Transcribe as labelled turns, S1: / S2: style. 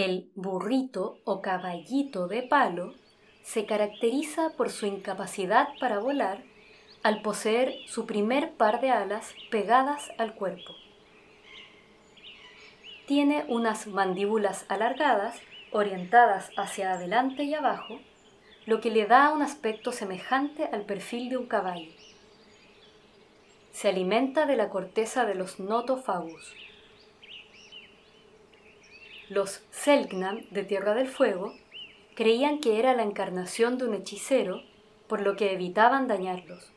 S1: El burrito o caballito de palo se caracteriza por su incapacidad para volar al poseer su primer par de alas pegadas al cuerpo. Tiene unas mandíbulas alargadas, orientadas hacia adelante y abajo, lo que le da un aspecto semejante al perfil de un caballo. Se alimenta de la corteza de los notofagus. Los Selknam de Tierra del Fuego creían que era la encarnación de un hechicero, por lo que evitaban dañarlos.